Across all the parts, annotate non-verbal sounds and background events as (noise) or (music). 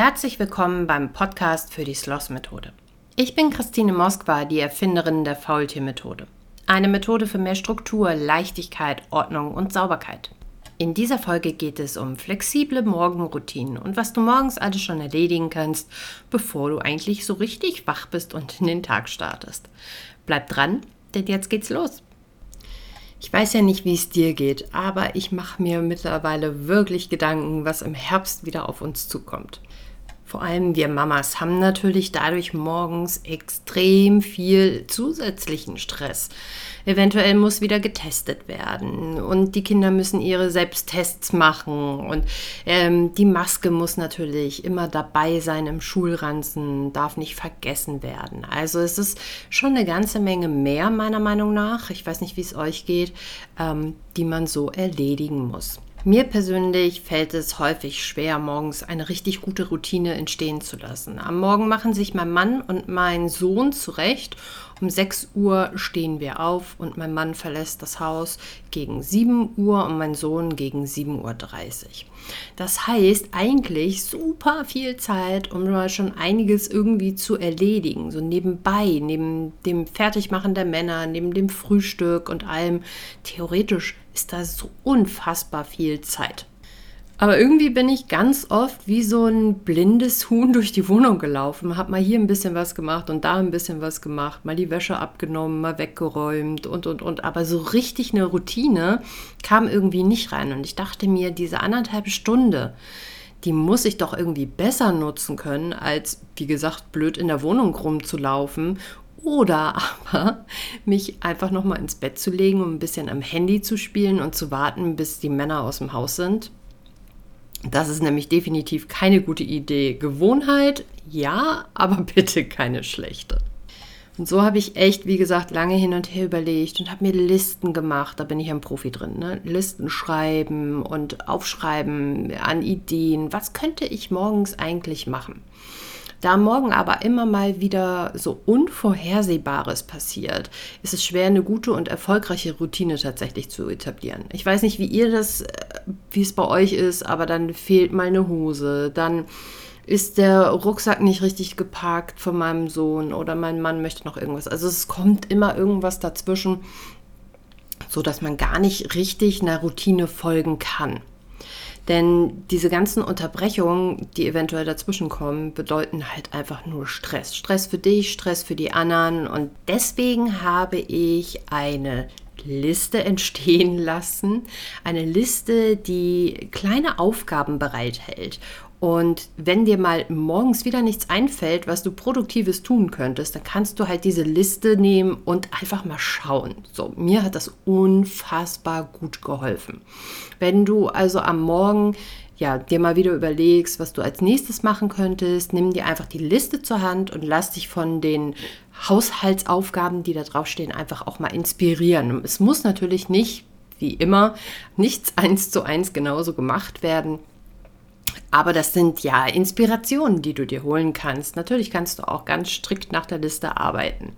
Herzlich willkommen beim Podcast für die Sloss-Methode. Ich bin Christine Moskwa, die Erfinderin der Faultier-Methode. Eine Methode für mehr Struktur, Leichtigkeit, Ordnung und Sauberkeit. In dieser Folge geht es um flexible Morgenroutinen und was du morgens alles schon erledigen kannst, bevor du eigentlich so richtig wach bist und in den Tag startest. Bleib dran, denn jetzt geht's los. Ich weiß ja nicht, wie es dir geht, aber ich mache mir mittlerweile wirklich Gedanken, was im Herbst wieder auf uns zukommt. Vor allem wir Mamas haben natürlich dadurch morgens extrem viel zusätzlichen Stress. Eventuell muss wieder getestet werden und die Kinder müssen ihre Selbsttests machen und ähm, die Maske muss natürlich immer dabei sein im Schulranzen, darf nicht vergessen werden. Also es ist schon eine ganze Menge mehr meiner Meinung nach. Ich weiß nicht, wie es euch geht, ähm, die man so erledigen muss. Mir persönlich fällt es häufig schwer, morgens eine richtig gute Routine entstehen zu lassen. Am Morgen machen sich mein Mann und mein Sohn zurecht. Um 6 Uhr stehen wir auf und mein Mann verlässt das Haus gegen 7 Uhr und mein Sohn gegen 7.30 Uhr. Das heißt eigentlich super viel Zeit, um mal schon einiges irgendwie zu erledigen. So nebenbei, neben dem Fertigmachen der Männer, neben dem Frühstück und allem. Theoretisch ist da so unfassbar viel Zeit. Aber irgendwie bin ich ganz oft wie so ein blindes Huhn (laughs) durch die Wohnung gelaufen, habe mal hier ein bisschen was gemacht und da ein bisschen was gemacht, mal die Wäsche abgenommen, mal weggeräumt und und und. Aber so richtig eine Routine kam irgendwie nicht rein. Und ich dachte mir, diese anderthalb Stunde, die muss ich doch irgendwie besser nutzen können, als, wie gesagt, blöd in der Wohnung rumzulaufen oder (laughs) aber mich einfach noch mal ins Bett zu legen und ein bisschen am Handy zu spielen und zu warten, bis die Männer aus dem Haus sind. Das ist nämlich definitiv keine gute Idee. Gewohnheit, ja, aber (laughs) bitte keine schlechte. Und so habe ich echt, wie gesagt, lange hin und her überlegt und habe mir Listen gemacht. Da bin ich ein Profi drin. Ne? Listen schreiben und aufschreiben an Ideen. Was könnte ich morgens eigentlich machen? Da morgen aber immer mal wieder so Unvorhersehbares passiert, ist es schwer, eine gute und erfolgreiche Routine tatsächlich zu etablieren. Ich weiß nicht, wie ihr das, äh, wie es bei euch ist, aber dann fehlt mal eine Hose, dann ist der Rucksack nicht richtig geparkt von meinem Sohn oder mein Mann möchte noch irgendwas. Also es kommt immer irgendwas dazwischen, so dass man gar nicht richtig einer Routine folgen kann. Denn diese ganzen Unterbrechungen, die eventuell dazwischen kommen, bedeuten halt einfach nur Stress. Stress für dich, Stress für die anderen. Und deswegen habe ich eine Liste (laughs) entstehen lassen. Eine Liste, die kleine Aufgaben bereithält. Und wenn dir mal morgens wieder nichts einfällt, was du produktives tun könntest, dann kannst du halt diese Liste nehmen und einfach mal schauen. So, mir hat das unfassbar gut geholfen. Wenn du also am Morgen ja, dir mal wieder überlegst, was du als nächstes machen könntest, nimm dir einfach die Liste zur Hand und lass dich von den Haushaltsaufgaben, die da draufstehen, einfach auch mal inspirieren. Es muss natürlich nicht, wie immer, nichts eins zu eins genauso gemacht werden. Aber das sind ja Inspirationen, die du dir holen kannst. Natürlich kannst du auch ganz strikt nach der Liste arbeiten.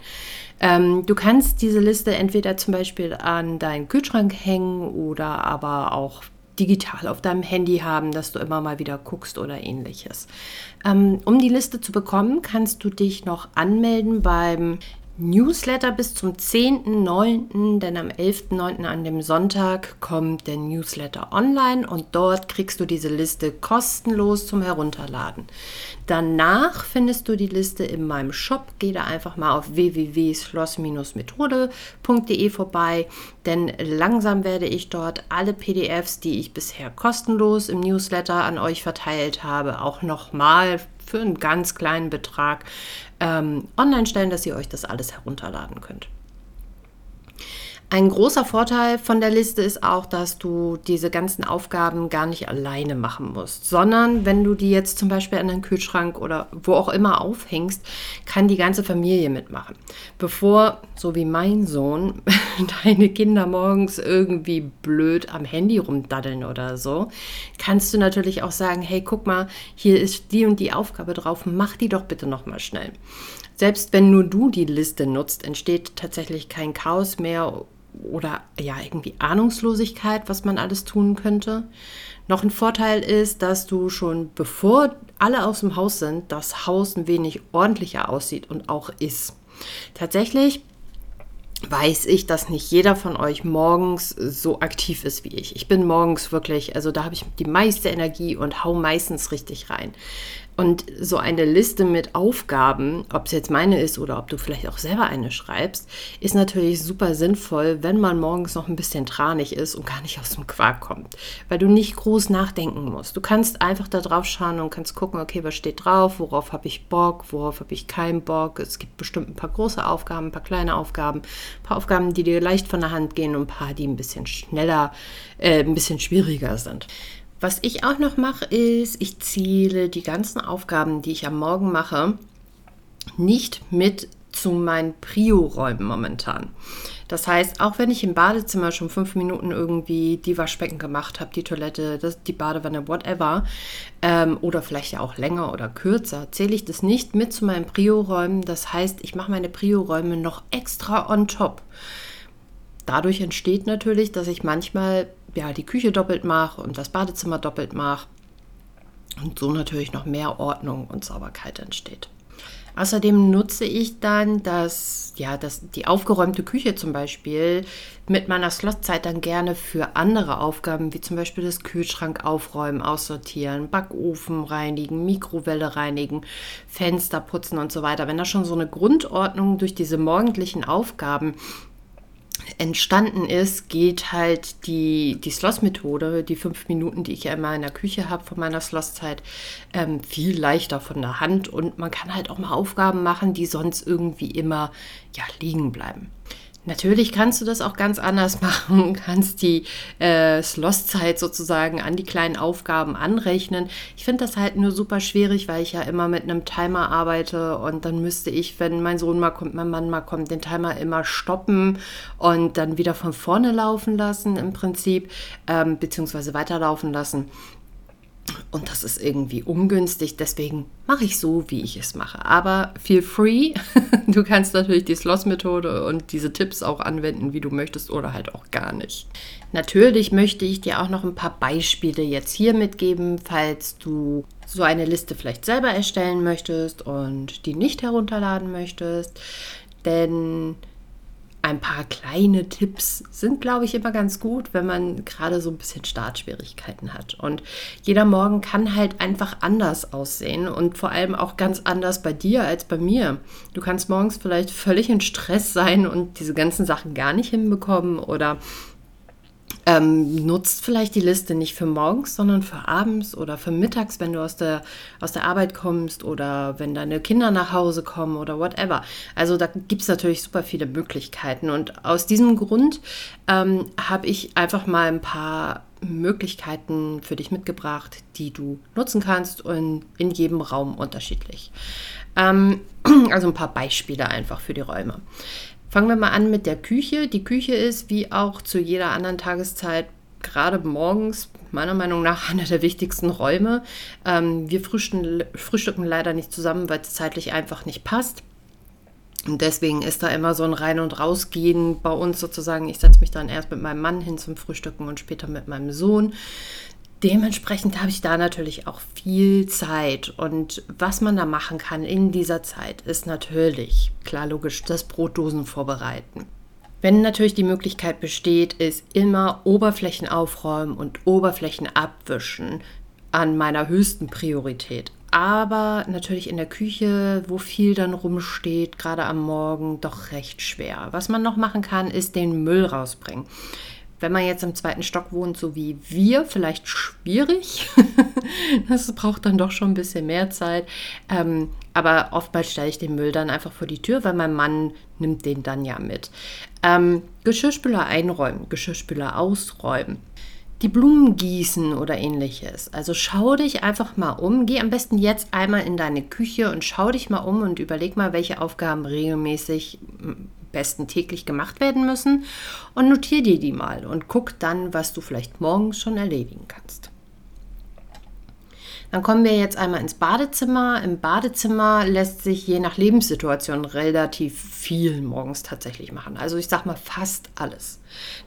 Ähm, du kannst diese Liste entweder zum Beispiel an deinen Kühlschrank hängen oder aber auch digital auf deinem Handy haben, dass du immer mal wieder guckst oder ähnliches. Ähm, um die Liste zu bekommen, kannst du dich noch anmelden beim Newsletter bis zum 10.9., denn am 11.9. an dem Sonntag kommt der Newsletter online und dort kriegst du diese Liste kostenlos zum Herunterladen. Danach findest du die Liste in meinem Shop. Geh da einfach mal auf www.schloss-methode.de vorbei, denn langsam werde ich dort alle PDFs, die ich bisher kostenlos im Newsletter an euch verteilt habe, auch nochmal für einen ganz kleinen Betrag ähm, online stellen, dass ihr euch das alles herunterladen könnt. Ein großer Vorteil von der Liste ist auch, dass du diese ganzen Aufgaben gar nicht alleine machen musst, sondern wenn du die jetzt zum Beispiel an den Kühlschrank oder wo auch immer aufhängst, kann die ganze Familie mitmachen. Bevor, so wie mein Sohn, (laughs) deine Kinder morgens irgendwie blöd am Handy rumdaddeln oder so, kannst du natürlich auch sagen, hey, guck mal, hier ist die und die Aufgabe drauf, mach die doch bitte nochmal schnell. Selbst wenn nur du die Liste nutzt, entsteht tatsächlich kein Chaos mehr oder ja irgendwie Ahnungslosigkeit, was man alles tun könnte. Noch ein Vorteil ist, dass du schon bevor alle aus dem Haus sind, das Haus ein wenig ordentlicher aussieht und auch ist. Tatsächlich weiß ich, dass nicht jeder von euch morgens so aktiv ist wie ich. Ich bin morgens wirklich, also da habe ich die meiste Energie und hau meistens richtig rein. Und so eine Liste mit Aufgaben, ob es jetzt meine ist oder ob du vielleicht auch selber eine schreibst, ist natürlich super sinnvoll, wenn man morgens noch ein bisschen tranig ist und gar nicht aus dem Quark kommt, weil du nicht groß nachdenken musst. Du kannst einfach da drauf schauen und kannst gucken, okay, was steht drauf, worauf habe ich Bock, worauf habe ich keinen Bock. Es gibt bestimmt ein paar große Aufgaben, ein paar kleine Aufgaben, ein paar Aufgaben, die dir leicht von der Hand gehen und ein paar, die ein bisschen schneller, äh, ein bisschen schwieriger sind. Was ich auch noch mache, ist, ich zähle die ganzen Aufgaben, die ich am Morgen mache, nicht mit zu meinen Prio-Räumen momentan. Das heißt, auch wenn ich im Badezimmer schon fünf Minuten irgendwie die Waschbecken gemacht habe, die Toilette, das, die Badewanne, whatever, ähm, oder vielleicht ja auch länger oder kürzer, zähle ich das nicht mit zu meinen Prio-Räumen. Das heißt, ich mache meine Prio-Räume noch extra on top. Dadurch entsteht natürlich, dass ich manchmal ja, die Küche doppelt mache und das Badezimmer doppelt mache und so natürlich noch mehr Ordnung und Sauberkeit entsteht. Außerdem nutze ich dann das, ja, das, die aufgeräumte Küche zum Beispiel mit meiner Slotzeit dann gerne für andere Aufgaben, wie zum Beispiel das Kühlschrank aufräumen, aussortieren, Backofen reinigen, Mikrowelle reinigen, Fenster putzen und so weiter. Wenn da schon so eine Grundordnung durch diese morgendlichen Aufgaben entstanden ist, geht halt die, die Sloss-Methode, die fünf Minuten, die ich ja immer in der Küche habe von meiner Slosszeit, ähm, viel leichter von der Hand und man kann halt auch mal Aufgaben machen, die sonst irgendwie immer ja, liegen bleiben. Natürlich kannst du das auch ganz anders (laughs) machen, kannst die äh, Slosszeit sozusagen an die kleinen Aufgaben anrechnen. Ich finde das halt nur super schwierig, weil ich ja immer mit einem Timer arbeite und dann müsste ich, wenn mein Sohn mal kommt, mein Mann mal kommt, den Timer immer stoppen und dann wieder von vorne laufen lassen im Prinzip, ähm, beziehungsweise weiterlaufen lassen. Und das ist irgendwie ungünstig, deswegen mache ich so, wie ich es mache. Aber feel free. (laughs) Du kannst natürlich die Sloss-Methode und diese Tipps auch anwenden, wie du möchtest oder halt auch gar nicht. Natürlich möchte ich dir auch noch ein paar Beispiele jetzt hier mitgeben, falls du so eine Liste vielleicht selber erstellen möchtest und die nicht herunterladen möchtest. Denn ein paar kleine Tipps sind, glaube ich, immer ganz gut, wenn man gerade so ein bisschen Startschwierigkeiten hat. Und jeder Morgen kann halt einfach anders aussehen und vor allem auch ganz anders bei dir als bei mir. Du kannst morgens vielleicht völlig in Stress sein und diese ganzen Sachen gar nicht hinbekommen oder ähm, nutzt vielleicht die Liste nicht für morgens, sondern für abends oder für mittags, wenn du aus der, aus der Arbeit kommst oder wenn deine Kinder nach Hause kommen oder whatever. Also da gibt es natürlich super viele Möglichkeiten. Und aus diesem Grund ähm, habe ich einfach mal ein paar Möglichkeiten für dich mitgebracht, die du nutzen kannst und in jedem Raum unterschiedlich. Ähm, (clears throat) also ein paar Beispiele einfach für die Räume. Fangen wir mal an mit der Küche. Die Küche ist wie auch zu jeder anderen Tageszeit gerade morgens meiner Meinung nach (laughs) einer der wichtigsten Räume. Ähm, wir frühstücken, frühstücken leider nicht zusammen, weil es zeitlich einfach nicht passt. Und deswegen ist da immer so ein Rein- und Rausgehen bei uns sozusagen. Ich setze mich dann erst mit meinem Mann hin zum Frühstücken und später mit meinem Sohn. Dementsprechend habe ich da natürlich auch viel Zeit. Und was man da machen kann in dieser Zeit, ist natürlich, klar logisch, das Brotdosen vorbereiten. Wenn natürlich die Möglichkeit besteht, ist immer Oberflächen aufräumen und Oberflächen abwischen an meiner höchsten Priorität. Aber natürlich in der Küche, wo viel dann rumsteht, gerade am Morgen, doch recht schwer. Was man noch machen kann, ist den Müll rausbringen wenn man jetzt im zweiten Stock wohnt, so wie wir, vielleicht schwierig. (laughs) das braucht dann doch schon ein bisschen mehr Zeit. Ähm, aber oftmals stelle ich den Müll dann einfach vor die Tür, weil mein Mann nimmt den dann ja mit. Ähm, Geschirrspüler einräumen, Geschirrspüler ausräumen. Die Blumen gießen oder ähnliches. Also schau dich einfach mal um. Geh am besten jetzt einmal in deine Küche und schau dich mal um und überleg mal, welche Aufgaben regelmäßig besten täglich gemacht werden müssen und notiere dir die mal und guck dann, was du vielleicht morgens schon erledigen kannst. Dann kommen wir jetzt einmal ins Badezimmer. Im Badezimmer lässt sich je nach Lebenssituation relativ viel morgens tatsächlich machen. Also ich sag mal fast alles.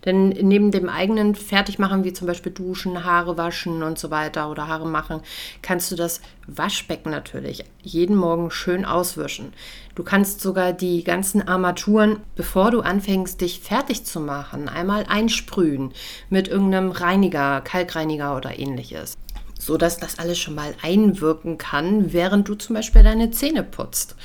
Denn neben dem eigenen Fertigmachen, wie zum Beispiel Duschen, Haare waschen und so weiter oder Haare machen, kannst du das Waschbecken natürlich jeden Morgen schön auswischen. Du kannst sogar die ganzen Armaturen, bevor du anfängst, dich fertig zu machen, einmal einsprühen mit irgendeinem Reiniger, Kalkreiniger oder ähnliches so dass das alles schon mal einwirken kann, während du zum Beispiel deine Zähne putzt.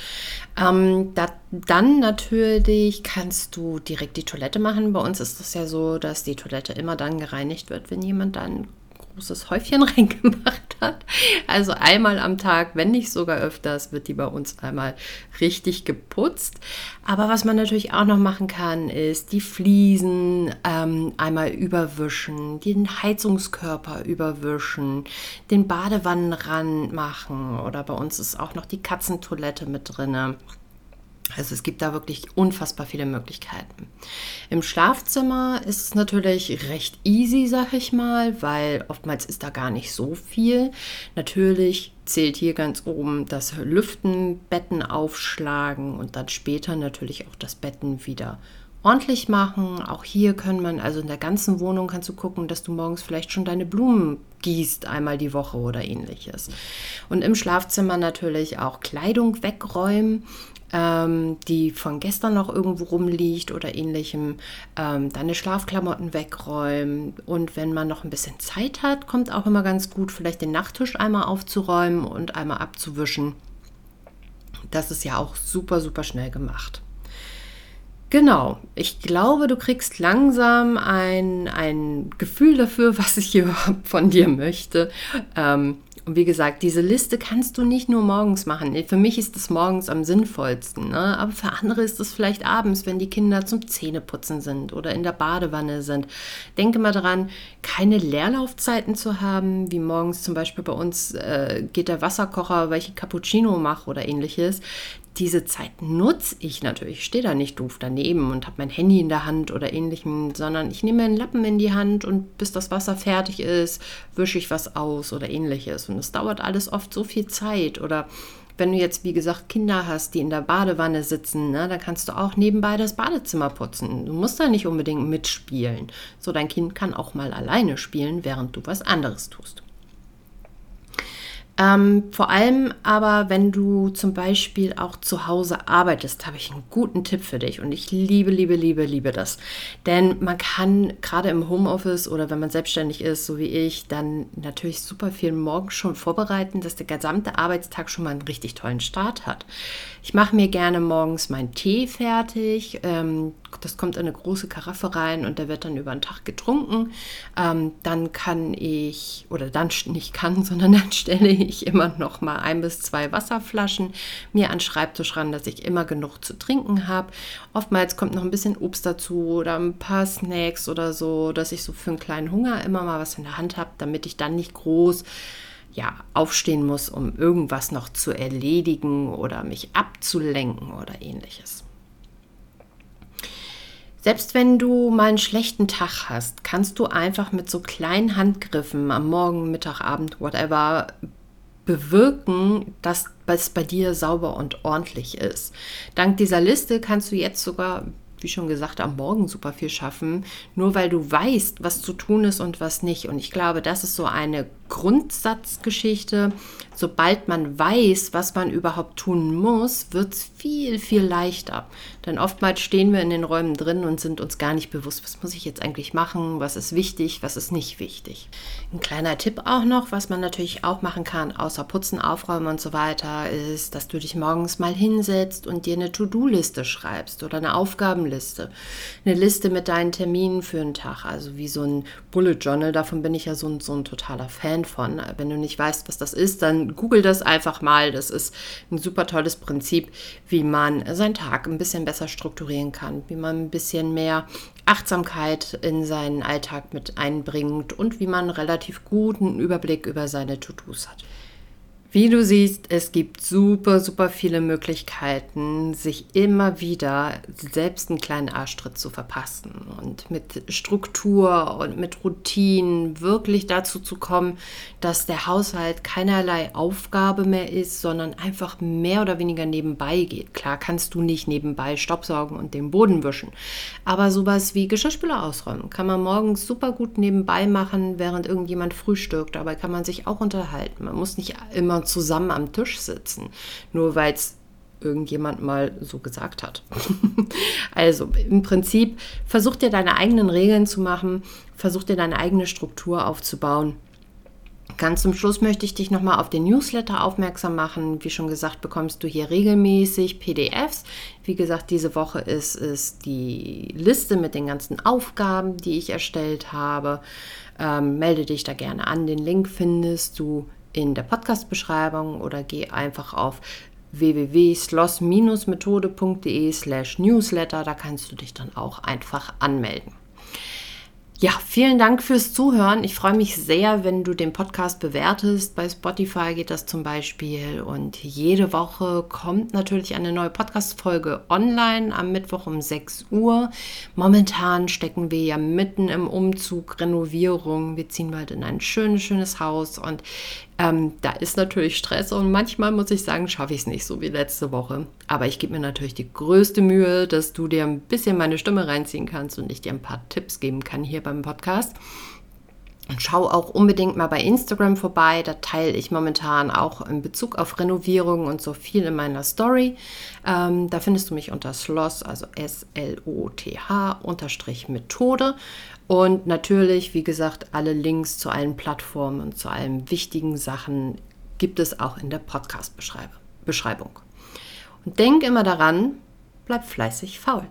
Ähm, da, dann natürlich kannst du direkt die Toilette machen. Bei uns ist es ja so, dass die Toilette immer dann gereinigt wird, wenn jemand dann großes Häufchen (laughs) reingemacht hat. Also einmal am Tag, wenn nicht sogar öfters, wird die bei uns einmal richtig geputzt. Aber was man natürlich auch noch machen kann, ist die Fliesen ähm, einmal überwischen, den Heizungskörper überwischen, den Badewannenrand machen oder bei uns ist auch noch die Katzentoilette mit drinne. Also es gibt da wirklich unfassbar viele Möglichkeiten. Im Schlafzimmer ist es natürlich recht easy, sag ich mal, weil oftmals ist da gar nicht so viel. Natürlich zählt hier ganz oben das Lüften, Betten aufschlagen und dann später natürlich auch das Betten wieder ordentlich machen. Auch hier können man, also in der ganzen Wohnung kannst du gucken, dass du morgens vielleicht schon deine Blumen gießt einmal die Woche oder ähnliches. Und im Schlafzimmer natürlich auch Kleidung wegräumen ähm, die von gestern noch irgendwo rumliegt oder ähnlichem, ähm, deine Schlafklamotten wegräumen. Und wenn man noch ein bisschen Zeit hat, kommt auch immer ganz gut, vielleicht den Nachttisch einmal aufzuräumen und einmal abzuwischen. Das ist ja auch super, super schnell gemacht. Genau, ich glaube, du kriegst langsam ein, ein Gefühl dafür, (laughs) was ich hier (laughs) von dir möchte. Ähm, und wie gesagt, diese Liste kannst du nicht nur morgens machen. Für mich ist es morgens am sinnvollsten, ne? aber für andere ist es vielleicht abends, wenn die Kinder zum Zähneputzen sind oder in der Badewanne sind. Denke mal daran, keine Leerlaufzeiten zu haben, wie morgens zum Beispiel bei uns äh, geht der Wasserkocher, weil ich Cappuccino mache oder ähnliches diese Zeit nutze ich natürlich. Ich stehe da nicht doof daneben und habe mein Handy in der Hand oder ähnlichem, sondern ich nehme einen Lappen in die Hand und bis das Wasser fertig ist, wische ich was aus oder ähnliches. Und es dauert alles oft so viel Zeit. Oder wenn du jetzt, wie gesagt, Kinder hast, die in der Badewanne sitzen, ne, dann kannst du auch nebenbei das Badezimmer putzen. Du musst da nicht unbedingt mitspielen. So, dein Kind kann auch mal alleine spielen, während du was anderes tust. Ähm, vor allem aber, wenn du zum Beispiel auch zu Hause arbeitest, habe ich einen guten Tipp für dich. Und ich liebe, liebe, liebe, liebe das. Denn man kann gerade im Homeoffice oder wenn man selbstständig ist, so wie ich, dann natürlich super viel morgens schon vorbereiten, dass der gesamte Arbeitstag schon mal einen richtig tollen Start hat. Ich mache mir gerne morgens meinen Tee fertig. Ähm, das kommt in eine große Karaffe rein und der wird dann über den Tag getrunken. Ähm, dann kann ich, oder dann nicht kann, (laughs) sondern dann stelle ich immer noch mal ein bis zwei Wasserflaschen mir an den Schreibtisch ran, dass ich immer genug zu trinken habe. Oftmals kommt noch ein bisschen Obst dazu oder ein paar Snacks oder so, dass ich so für einen kleinen Hunger immer mal was in der Hand habe, damit ich dann nicht groß ja, aufstehen muss, um irgendwas noch zu erledigen oder mich abzulenken oder ähnliches. Selbst wenn du mal einen schlechten Tag hast, kannst du einfach mit so kleinen Handgriffen am Morgen, Mittag, Abend, whatever, bewirken, dass es bei dir sauber und ordentlich ist. Dank dieser Liste kannst du jetzt sogar wie schon gesagt, am Morgen super viel schaffen, nur weil du weißt, was zu tun ist und was nicht. Und ich glaube, das ist so eine Grundsatzgeschichte. Sobald man weiß, was man überhaupt tun muss, wird es viel, viel leichter. Denn oftmals stehen wir in den Räumen drin und sind uns gar nicht bewusst, was muss ich jetzt eigentlich machen, was ist wichtig, was ist nicht wichtig. Ein kleiner Tipp auch noch, was man natürlich auch machen kann, außer Putzen, Aufräumen und so weiter, ist, dass du dich morgens mal hinsetzt und dir eine To-Do-Liste schreibst oder eine Aufgabenliste. Eine Liste mit deinen Terminen für einen Tag, also wie so ein Bullet Journal, davon bin ich ja so so ein totaler Fan von. Wenn du nicht weißt, was das ist, dann google das einfach mal. Das ist ein super tolles Prinzip, wie man seinen Tag ein bisschen besser strukturieren kann, wie man ein bisschen mehr Achtsamkeit in seinen Alltag mit einbringt und wie man relativ guten Überblick über seine To-Dos hat. Wie du siehst, es gibt super, super viele Möglichkeiten, sich immer wieder selbst einen kleinen Arschtritt zu verpassen und mit Struktur und mit Routinen wirklich dazu zu kommen, dass der Haushalt keinerlei Aufgabe mehr ist, sondern einfach mehr oder weniger nebenbei geht. Klar kannst du nicht nebenbei Staubsaugen und den Boden wischen, aber sowas wie Geschirrspüler ausräumen kann man morgens super gut nebenbei machen, während irgendjemand frühstückt. Dabei kann man sich auch unterhalten. Man muss nicht immer zusammen am Tisch sitzen, nur weil es irgendjemand mal so gesagt hat. (laughs) also im Prinzip versuch dir deine eigenen Regeln zu machen, versuch dir deine eigene Struktur aufzubauen. Ganz zum Schluss möchte ich dich nochmal auf den Newsletter aufmerksam machen. Wie schon gesagt, bekommst du hier regelmäßig PDFs. Wie gesagt, diese Woche ist es die Liste mit den ganzen Aufgaben, die ich erstellt habe. Ähm, melde dich da gerne an. Den Link findest du in der Podcast-Beschreibung oder geh einfach auf www.sloss-methode.de slash newsletter. Da kannst du dich dann auch einfach anmelden. Ja, vielen Dank fürs Zuhören. Ich freue mich sehr, wenn du den Podcast bewertest. Bei Spotify geht das zum Beispiel. Und jede Woche kommt natürlich eine neue Podcast-Folge online am Mittwoch um 6 Uhr. Momentan stecken wir ja mitten im Umzug, Renovierung. Wir ziehen bald in ein schönes, schönes Haus. Und ähm, da ist natürlich Stress und manchmal muss ich sagen, schaffe ich es nicht so wie letzte Woche. Aber ich gebe mir natürlich die größte Mühe, dass du dir ein bisschen meine Stimme reinziehen kannst und ich dir ein paar Tipps geben kann hier beim Podcast. Und schau auch unbedingt mal bei Instagram vorbei. Da teile ich momentan auch in Bezug auf Renovierung und so viel in meiner Story. Ähm, da findest du mich unter Sloss, also S-L-O-T-H unterstrich Methode. Und natürlich, wie gesagt, alle Links zu allen Plattformen und zu allen wichtigen Sachen gibt es auch in der Podcast-Beschreibung. Und denk immer daran, bleib fleißig faul.